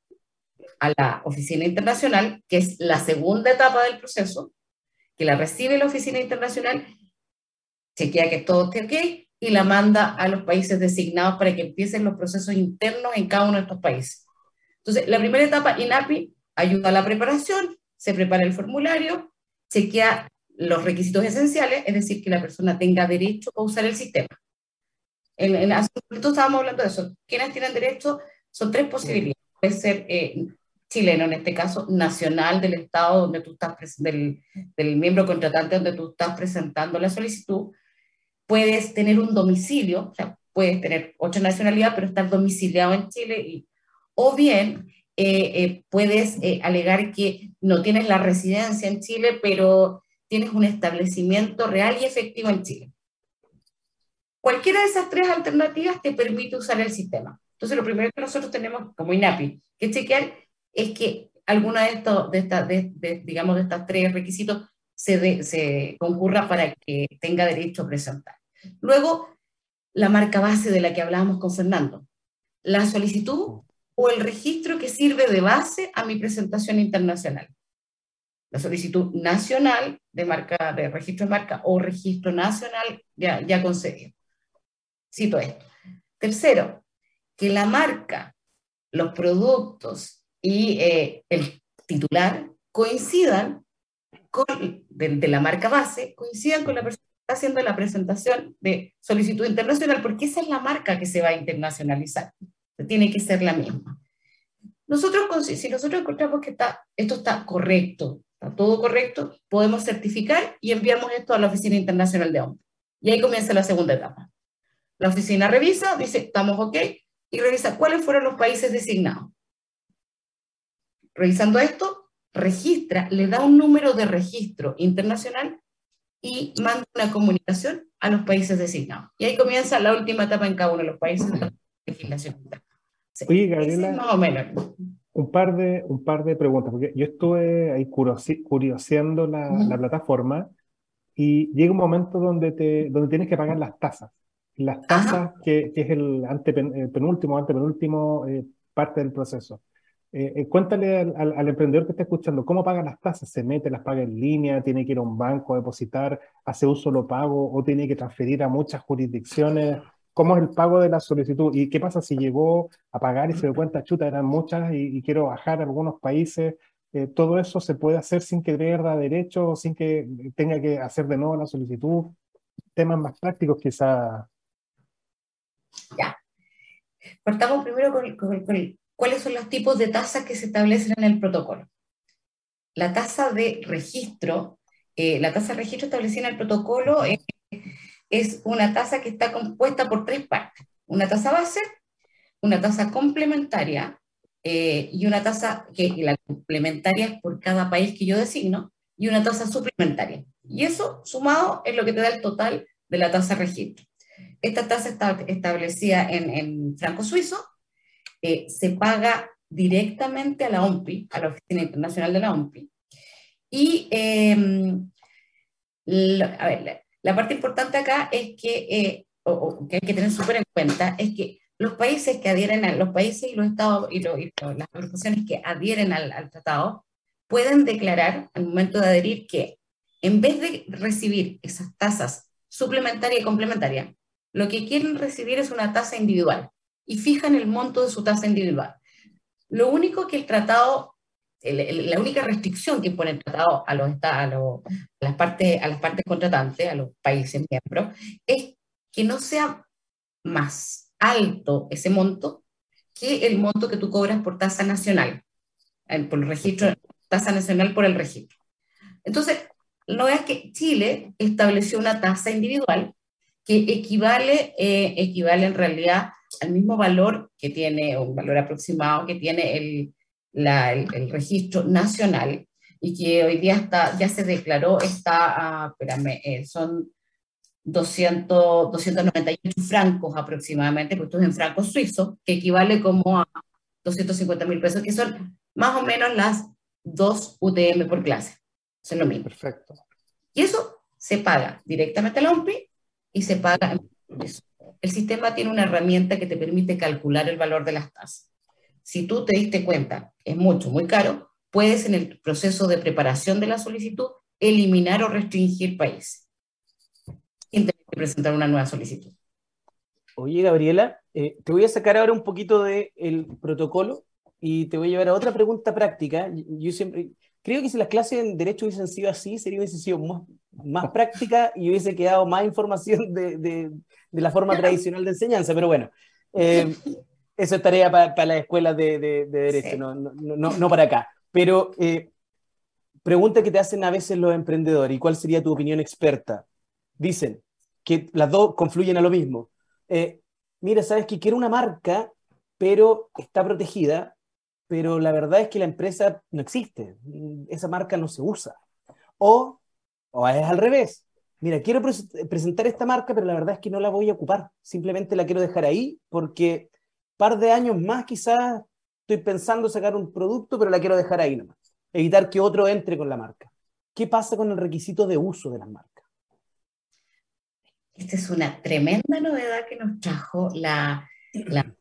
a la oficina internacional, que es la segunda etapa del proceso, que la recibe la oficina internacional, chequea que todo esté ok, y la manda a los países designados para que empiecen los procesos internos en cada uno de estos países. Entonces, la primera etapa, INAPI, ayuda a la preparación, se prepara el formulario, chequea los requisitos esenciales, es decir, que la persona tenga derecho a usar el sistema. En, en hace estábamos hablando de eso. ¿Quiénes tienen derecho? Son tres posibilidades. Puede ser eh, chileno, en este caso, nacional del Estado donde tú estás, del, del miembro contratante donde tú estás presentando la solicitud, puedes tener un domicilio, o sea, puedes tener ocho nacionalidades, pero estar domiciliado en Chile, y, o bien eh, eh, puedes eh, alegar que no tienes la residencia en Chile, pero tienes un establecimiento real y efectivo en Chile. Cualquiera de esas tres alternativas te permite usar el sistema. Entonces, lo primero que nosotros tenemos como INAPI que chequear es que alguna de estos, de, esta, de, digamos, de tres requisitos se, se concurra para que tenga derecho a presentar. Luego, la marca base de la que hablábamos con Fernando. La solicitud o el registro que sirve de base a mi presentación internacional. La solicitud nacional de marca, de registro de marca o registro nacional ya, ya concedido. Cito esto. Tercero, que la marca, los productos y eh, el titular coincidan con, de, la marca base, coincidan con la persona haciendo la presentación de solicitud internacional, porque esa es la marca que se va a internacionalizar. Tiene que ser la misma. Nosotros, si nosotros encontramos que está, esto está correcto, está todo correcto, podemos certificar y enviamos esto a la Oficina Internacional de Hombres. Y ahí comienza la segunda etapa. La oficina revisa, dice, estamos ok, y revisa cuáles fueron los países designados. Revisando esto, registra, le da un número de registro internacional y manda una comunicación a los países designados. Y ahí comienza la última etapa en cada uno de los países de la legislación. Sí, Oye, Gabriela, más o menos. Un par, de, un par de preguntas, porque yo estuve ahí curioseando la, uh -huh. la plataforma y llega un momento donde, te, donde tienes que pagar las tasas. Las tasas, que, que, es el antepen, eh, penúltimo, antepenúltimo eh, parte del proceso. Eh, eh, cuéntale al, emprendedor que está escuchando, ¿cómo paga las tasas? ¿Se mete, las paga en línea? ¿Tiene que ir a un banco a depositar? ¿Hace un solo pago? ¿O tiene que transferir a muchas jurisdicciones? ¿Cómo es el pago de la solicitud? ¿Y qué pasa si llegó a pagar y se dio cuenta, chuta, eran muchas y, quiero bajar a algunos países? Eh, todo eso se puede hacer sin que pierda derecho, sin que tenga que hacer de nuevo la solicitud. Temas más prácticos quizá. Ya. Partamos primero con, con, con, cuáles son los tipos de tasas que se establecen en el protocolo. La tasa de registro, eh, la tasa de registro establecida en el protocolo eh, es una tasa que está compuesta por tres partes. Una tasa base, una tasa complementaria eh, y una tasa que la complementaria es por cada país que yo designo y una tasa suplementaria. Y eso sumado es lo que te da el total de la tasa de registro. Esta tasa está establecida en, en franco suizo eh, se paga directamente a la OMPI, a la Oficina Internacional de la OMPI. Y la, a ver, la, parte importante acá es que, eh, o, que hay que tener súper en cuenta, es que los países que adhieren a los países y los estados y, las organizaciones que adhieren al, al, tratado pueden declarar al momento de adherir que en vez de recibir esas tasas suplementarias y complementarias, lo que quieren recibir es una tasa individual y fijan el monto de su tasa individual. Lo único que el tratado, el, el, la única restricción que pone el tratado a, los, a, los, a, las partes, a las partes contratantes, a los países miembros, es que no sea más alto ese monto que el monto que tú cobras por tasa nacional, por el registro, tasa nacional por el registro. Entonces, no es que Chile estableció una tasa individual que equivale, eh, equivale en realidad al mismo valor que tiene, un valor aproximado que tiene el, la, el, el, registro nacional y que hoy día está, ya se declaró, está, uh, espérame, eh, son 200, 298 francos aproximadamente, porque esto es en francos suizos, que equivale como a 250 mil pesos, que son más o menos las dos UTM por clase. Eso es lo mismo. Perfecto. Y eso se paga directamente a la OMPI y se paga en el sistema tiene una herramienta que te permite calcular el valor de las tasas. Si tú te diste cuenta, es mucho, muy caro, puedes en el proceso de preparación de la solicitud eliminar o restringir países sin presentar una nueva solicitud. Oye, Gabriela, eh, te voy a sacar ahora un poquito del de protocolo y te voy a llevar a otra pregunta práctica. Yo siempre creo que si las clases en Derecho hubiesen sido así, sería hubiese sido más, más práctica y hubiese quedado más información de, de, de la forma tradicional de enseñanza, pero bueno, eh, eso es tarea para, para las escuelas de, de, de Derecho, sí. no, no, no, no, para acá. Pero eh, pregunta que te hacen a veces los emprendedores, ¿y cuál sería tu opinión experta? Dicen que las dos confluyen a lo mismo. Eh, mira, sabes que quiero una marca, pero está protegida, pero la verdad es que la empresa no existe, esa marca no se usa. O, o es al revés, mira, quiero pre presentar esta marca, pero la verdad es que no la voy a ocupar, simplemente la quiero dejar ahí porque par de años más quizás estoy pensando sacar un producto, pero la quiero dejar ahí nomás, evitar que otro entre con la marca. ¿Qué pasa con el requisito de uso de las marcas? Esta es una tremenda novedad que nos trajo la, la,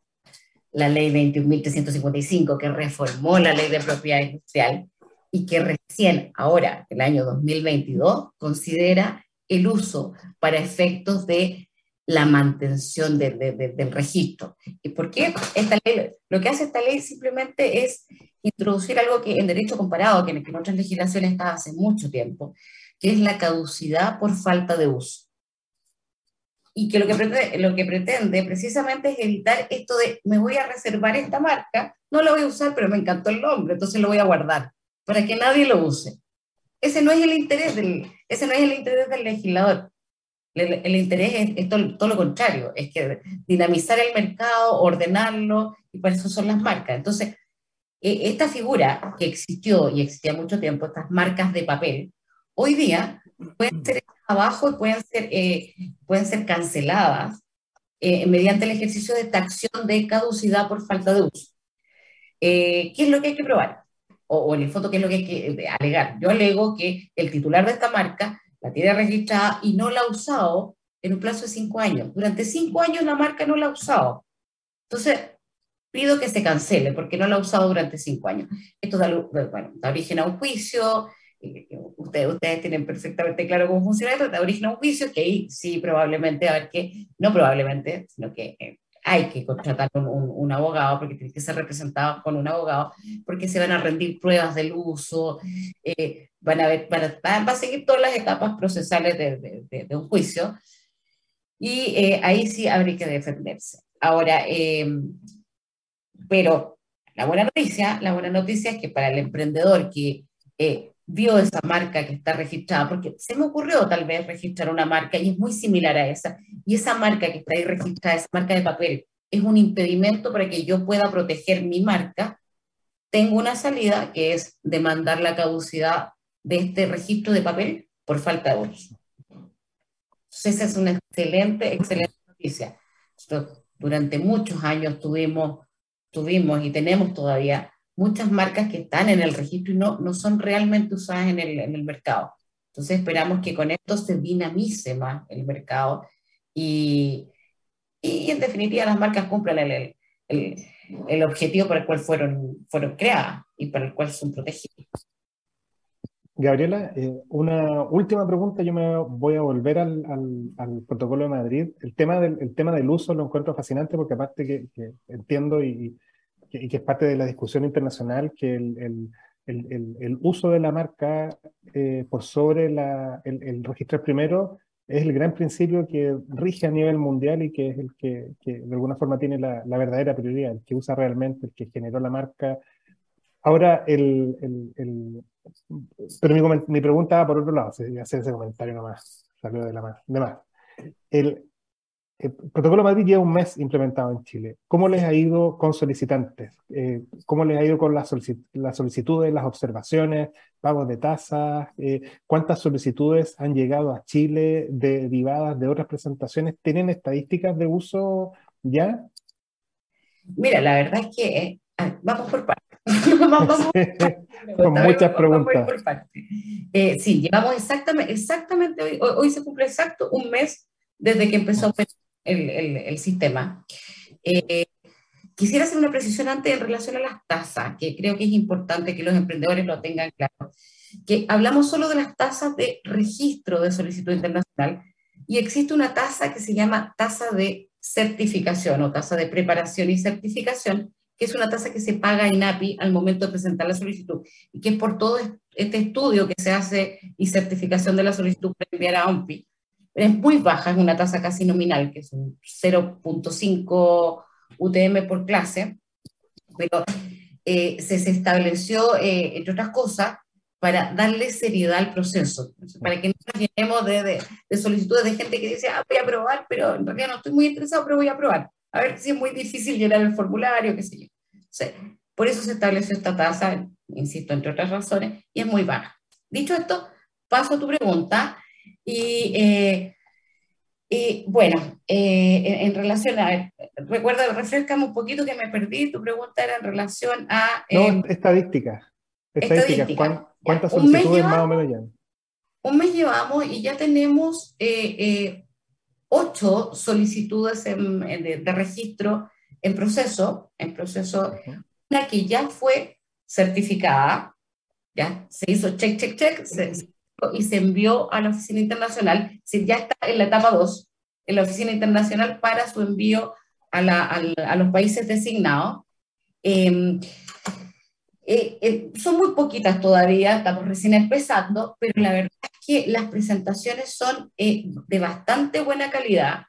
la ley 21.355, que reformó la ley de propiedad industrial y que recién ahora, el año 2022, considera el uso para efectos de la mantención de, de, de, del registro. ¿Y por qué? Esta ley, lo que hace esta ley simplemente es introducir algo que en derecho comparado, que en, que en otras legislaciones está hace mucho tiempo, que es la caducidad por falta de uso. Y que lo que, pretende, lo que pretende precisamente es evitar esto de me voy a reservar esta marca, no la voy a usar, pero me encantó el nombre, entonces lo voy a guardar, para que nadie lo use. Ese no es el interés del, ese no es el interés del legislador. El, el interés es, es todo, todo, lo contrario, es que dinamizar el mercado, ordenarlo, y para eso son las marcas. Entonces, eh, esta figura que existió y existía mucho tiempo, estas marcas de papel, hoy día pueden ser abajo y pueden ser, eh, pueden ser canceladas eh, mediante el ejercicio de esta acción de caducidad por falta de uso. ¿Qué es lo que hay que probar? O, o, en el fondo, ¿qué es lo que hay que alegar? Yo alego que el titular de esta marca la tiene registrada y no la ha usado en un plazo de cinco años. Durante cinco años la marca no la ha usado. Entonces, pido que se cancele porque no la ha usado durante cinco años. Esto da, origen a un juicio, ustedes, ustedes tienen perfectamente claro cómo funciona esto, da origen a un juicio que ahí sí probablemente, a ver qué, no probablemente, sino que eh, hay que contratar un, abogado porque tiene que ser representado con un abogado porque se van a rendir pruebas del uso, eh, van a seguir todas las etapas procesales de, un juicio y eh, ahí sí habría que defenderse. Ahora, eh, pero la buena noticia, la buena noticia es que para el emprendedor que vio esa marca que está registrada, porque se me ocurrió tal vez registrar una marca y es muy similar a esa, y esa marca que está ahí registrada, esa marca de papel, es un impedimento para que yo pueda proteger mi marca, tengo una salida que es demandar la caducidad de este registro de papel por falta de uso. Entonces, esa es una excelente, excelente noticia. Durante muchos años tuvimos, tuvimos y tenemos todavía muchas marcas que están en el registro y no, no son realmente usadas en el, en el mercado. Entonces esperamos que con esto se dinamice más el mercado y, y en definitiva las marcas cumplan el, el, el, objetivo para el cual fueron, fueron creadas y para el cual son protegidas. Gabriela, eh, una última pregunta, yo me voy a volver al, al, al, protocolo de Madrid. El tema, del, el tema del uso lo encuentro fascinante porque aparte que, que entiendo y, que, y, que, es parte de la discusión internacional que el, el, el uso de la marca eh, por sobre la, el, registrar primero es el gran principio que rige a nivel mundial y que es el que, que de alguna forma tiene la, la, verdadera prioridad, el que usa realmente, el que generó la marca. Ahora, el, el, el pero mi, mi, pregunta va por otro lado, hacer ese comentario nomás, salió de la más. De más. El, el, protocolo Madrid lleva un mes implementado en Chile. ¿Cómo les ha ido con solicitantes? Eh, ¿Cómo les ha ido con las, solicit las solicitudes, las observaciones, pagos de tasas? Eh, ¿Cuántas solicitudes han llegado a Chile derivadas de otras presentaciones? ¿Tienen estadísticas de uso ya? Mira, la verdad es que eh, vamos por partes. *laughs* vamos, *laughs* Con muchas preguntas. Eh, sí, llevamos exactamente, exactamente hoy, hoy, se cumple exacto un mes desde que empezó el, sistema. Eh, quisiera hacer una precisión antes en relación a las tasas, que creo que es importante que los emprendedores lo tengan claro. Que hablamos solo de las tasas de registro de solicitud internacional y existe una tasa que se llama tasa de certificación o tasa de preparación y certificación, que es una tasa que se paga en API al momento de presentar la solicitud y que es por todo este estudio que se hace y certificación de la solicitud para enviar a OMPI. Es muy baja, es una tasa casi nominal, que es un 0.5 UTM por clase, pero eh, se, se, estableció, eh, entre otras cosas, para darle seriedad al proceso, para que no nos llenemos de, de, de, solicitudes de gente que dice, ah, voy a aprobar, pero en realidad no estoy muy interesado, pero voy a aprobar a ver si es muy difícil llenar el formulario, qué sé yo. O sea, por eso se estableció esta tasa, insisto, entre otras razones, y es muy baja. Dicho esto, paso a tu pregunta. Y, eh, y bueno, eh, en, en, relación a, recuerda, refrescame un poquito que me perdí, tu pregunta era en relación a... Eh, no, estadísticas. Estadística. Estadística. ¿Cuántas solicitudes más o menos ya? Un mes llevamos y ya tenemos ocho solicitudes en, de, de, registro en proceso, en proceso, uh -huh. una que ya fue certificada, ya se hizo check, check, check, se, y se envió a la Oficina Internacional, si ya está en la etapa 2, en la Oficina Internacional para su envío a, la, a, a los países designados. Eh, eh, eh, son muy poquitas todavía, estamos recién empezando, pero la verdad es que las presentaciones son eh, de bastante buena calidad.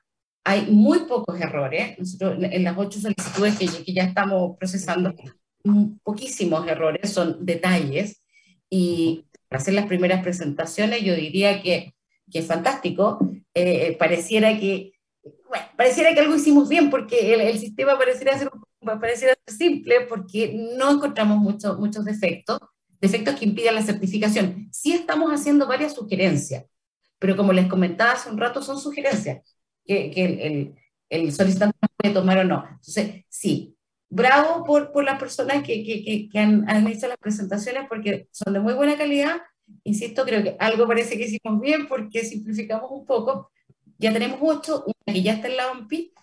Hay muy pocos errores. Nosotros en las ocho solicitudes que, que ya estamos procesando, poquísimos errores, son detalles. Y hacer las primeras presentaciones, yo diría que, que fantástico. Eh, pareciera que bueno, pareciera que algo hicimos bien porque el, el sistema pareciera ser pareciera simple porque no encontramos mucho, muchos defectos, defectos que impiden la certificación. Sí estamos haciendo varias sugerencias, pero como les comentaba hace un rato, son sugerencias que, que el, el, el, solicitante puede tomar o no. Entonces, sí, bravo por, por las personas que, que, que han, han, hecho las presentaciones porque son de muy buena calidad insisto, creo que algo parece que hicimos bien porque simplificamos un poco. Ya tenemos ocho, una que ya está en la OMPI,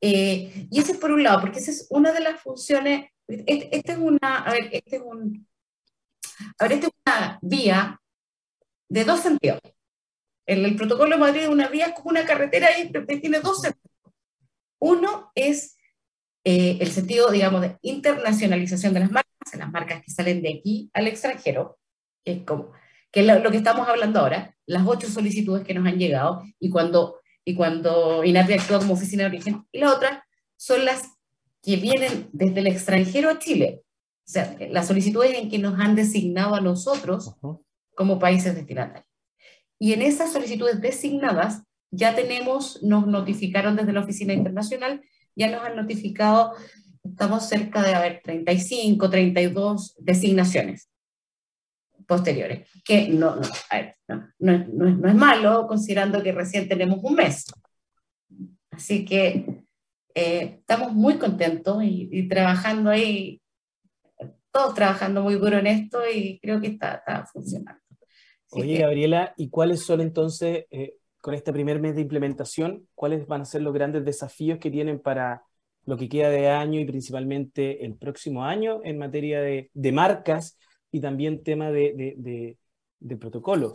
eh, y ese es por un lado, porque esa es una de las funciones, este, este es una, a ver, este es un, a ver, esta es una vía de dos sentidos. En el protocolo de Madrid una vía es como una carretera y tiene dos sentidos. Uno es eh, el sentido, digamos, de internacionalización de las marcas, las marcas que salen de aquí al extranjero, que es como, que es lo, lo que estamos hablando ahora, las ocho solicitudes que nos han llegado, y cuando, y cuando INAPI actúa como oficina de origen, y la otra son las que vienen desde el extranjero a Chile, o sea, las solicitudes en que nos han designado a nosotros como países destinatarios. Y en esas solicitudes designadas ya tenemos, nos notificaron desde la Oficina Internacional, ya nos han notificado, estamos cerca de, a ver, 35, 32 designaciones posteriores, que no, no, ver, no, es- no es malo considerando que recién tenemos un mes. Así que eh, estamos muy contentos y, y trabajando ahí, todos trabajando muy duro en esto y creo que está, está funcionando. Así Oye, que- Gabriela, ¿y cuáles son entonces, eh, con este primer mes de implementación, cuáles van a ser los grandes desafíos que tienen para lo que queda de año y principalmente el próximo año en materia de, marcas y también tema de, protocolo?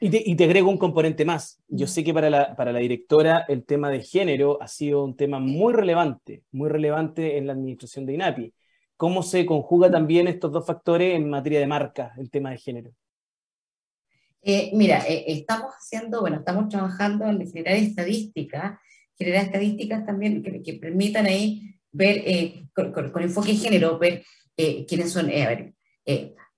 Y te, y agrego un componente más. Yo sé que para la, para la directora el tema de género ha sido un tema muy relevante, muy relevante en la administración de INAPI. ¿Cómo se conjuga también estos dos factores en materia de marcas, el tema de género? Eh, mira, eh, estamos haciendo, bueno, estamos trabajando en generar estadísticas, generar estadísticas también que, que permitan ahí ver eh, con, enfoque de género, ver quiénes son, a ver,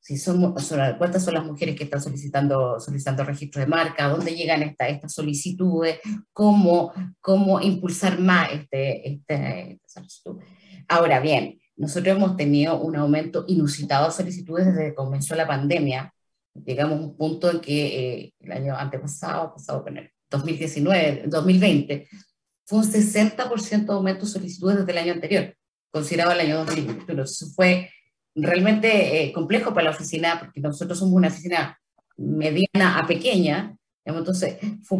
si son, cuántas son las mujeres que están solicitando, solicitando registro de marca, dónde llegan esta- estas solicitudes, cómo, cómo impulsar más este, este, esta solicitud. Ahora bien, nosotros hemos tenido un aumento inusitado de solicitudes desde que comenzó la pandemia, llegamos a un punto en que eh, el año antepasado, pasado con el 2019, 2020, fue un 60% de aumento de solicitudes desde el año anterior, considerado el año 2021. Entonces fue realmente eh, complejo para la oficina, porque nosotros somos una oficina mediana a pequeña, entonces fue,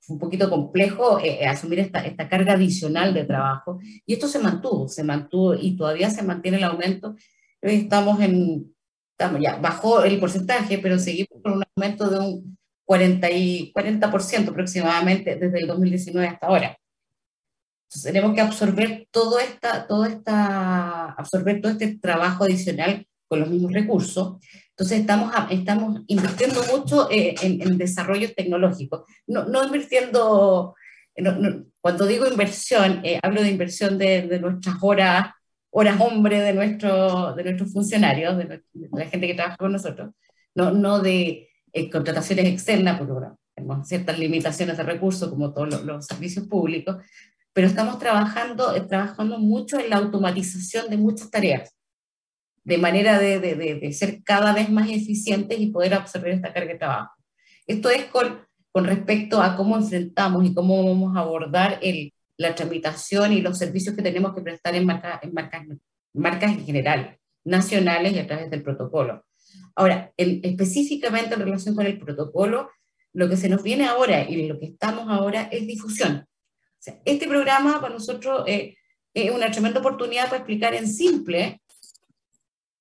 fue un poquito complejo eh, asumir esta, esta carga adicional de trabajo, y esto se mantuvo, se mantuvo y todavía se mantiene el aumento. Hoy estamos en, estamos ya, bajó el porcentaje, pero seguimos con un aumento de un 40, y, 40% aproximadamente desde el 2019 hasta ahora. Entonces tenemos que absorber todo esta, todo esta, absorber todo este trabajo adicional con los mismos recursos. Entonces estamos, estamos invirtiendo mucho eh, en, en desarrollos tecnológicos, no, no invirtiendo, no- no- cuando digo inversión, eh, hablo de inversión de, de nuestras horas, horas hombre de, nuestro, de nuestros funcionarios, de, de la gente que trabaja con nosotros, no, no de eh, contrataciones externas, porque bueno, tenemos ciertas limitaciones de recursos como todos los, los servicios públicos, pero estamos trabajando, eh, trabajando mucho en la automatización de muchas tareas, de manera de, de, de ser cada vez más eficientes y poder absorber esta carga de trabajo. Esto es con, con respecto a cómo enfrentamos y cómo vamos a abordar el, la tramitación y los servicios que tenemos que prestar en, marca, en marcas, marcas en general, nacionales y a través del protocolo. Ahora, en- específicamente en relación con el protocolo, lo que se nos viene ahora y lo que estamos ahora es difusión. O sea, este programa para nosotros eh, es una tremenda oportunidad para explicar en simple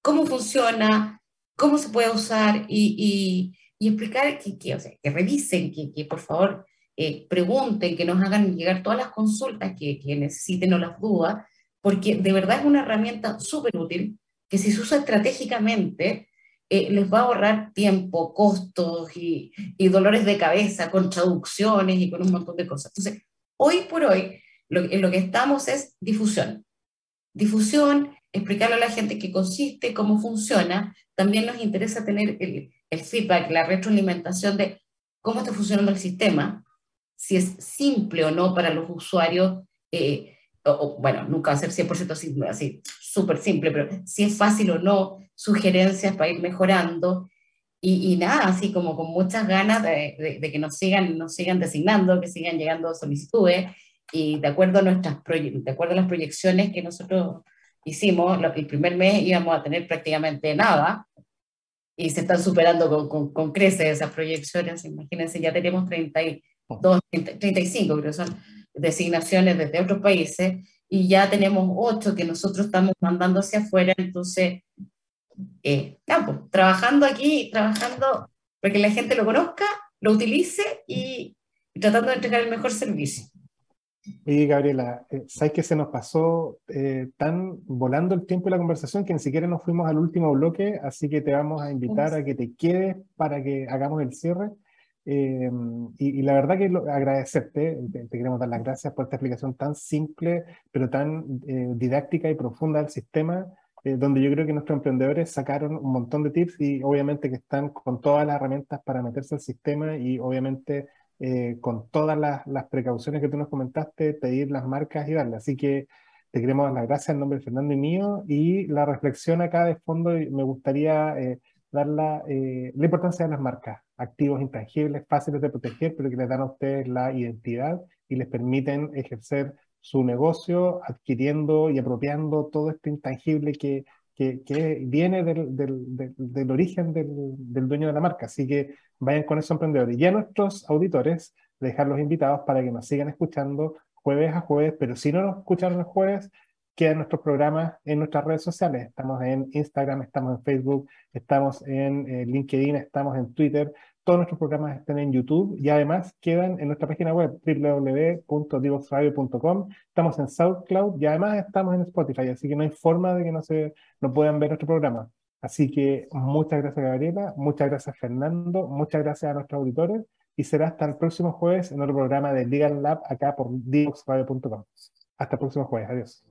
cómo funciona, cómo se puede usar y, y- y explicar que, que, o sea, que revisen, que, que por favor eh, pregunten, que nos hagan llegar todas las consultas que, que necesiten o las dudas, porque de verdad es una herramienta súper útil que si se usa estratégicamente eh, les va a ahorrar tiempo, costos y, y dolores de cabeza con traducciones y con un montón de cosas. Entonces, hoy por hoy, lo, en lo que estamos es difusión. Difusión, explicarle a la gente qué consiste, cómo funciona. También nos interesa tener el, el feedback, la retroalimentación de cómo está funcionando el sistema, si es simple o no para los usuarios. eh, o, o, bueno, nunca va a ser 100% simple, así, súper simple, pero si es fácil o no, sugerencias para ir mejorando. Y, y nada, así como con muchas ganas de, de- de que nos sigan, nos sigan designando, que sigan llegando solicitudes, y de acuerdo a, nuestras de acuerdo a las proyecciones que nosotros hicimos, lo- el primer mes íbamos a tener prácticamente nada, y se están superando con, con, con creces esas proyecciones. Imagínense, ya tenemos 32, 30, 35, creo son designaciones desde otros países y ya tenemos ocho que nosotros estamos mandando hacia afuera. Entonces, eh, no, pues, trabajando aquí, trabajando para que la gente lo conozca, lo utilice y, y tratando de entregar el mejor servicio. Oye, Gabriela, eh, ¿sabes que se nos pasó eh, tan volando el tiempo de la conversación que ni siquiera nos fuimos al último bloque? Así que te vamos a invitar a que te quedes para que hagamos el cierre. Eh, y, y la verdad que lo- agradecerte, te, te queremos dar las gracias por esta explicación tan simple, pero tan eh, didáctica y profunda del sistema, eh, donde yo creo que nuestros emprendedores sacaron un montón de tips y obviamente que están con todas las herramientas para meterse al sistema y obviamente eh, con todas las, las precauciones que tú nos comentaste, pedir las marcas y darle. Así que te queremos dar las gracias en nombre de Fernando y mío y la reflexión acá de fondo me gustaría eh, dar la, eh, la importancia de las marcas, activos intangibles, fáciles de proteger, pero que les dan a ustedes la identidad y les permiten ejercer su negocio adquiriendo y apropiando todo este intangible que, que, que viene del, del, del, del origen del dueño de la marca. Así que vayan con esos emprendedores. Y a nuestros auditores, dejarlos invitados para que nos sigan escuchando jueves a jueves, pero si no nos escucharon el jueves, quedan nuestros programas en nuestras redes sociales. Estamos en Instagram, estamos en Facebook, estamos en eh, LinkedIn, estamos en Twitter. Todos nuestros programas están en YouTube y además quedan en nuestra página web www.divoxradio.com. Estamos en SoundCloud y además estamos en Spotify, así que no hay forma de que no, se, no puedan ver nuestro programa. Así que muchas gracias Gabriela, muchas gracias Fernando, muchas gracias a nuestros auditores y será hasta el próximo jueves en otro programa de Legal Lab acá por divoxradio.com. Hasta el próximo jueves. Adiós.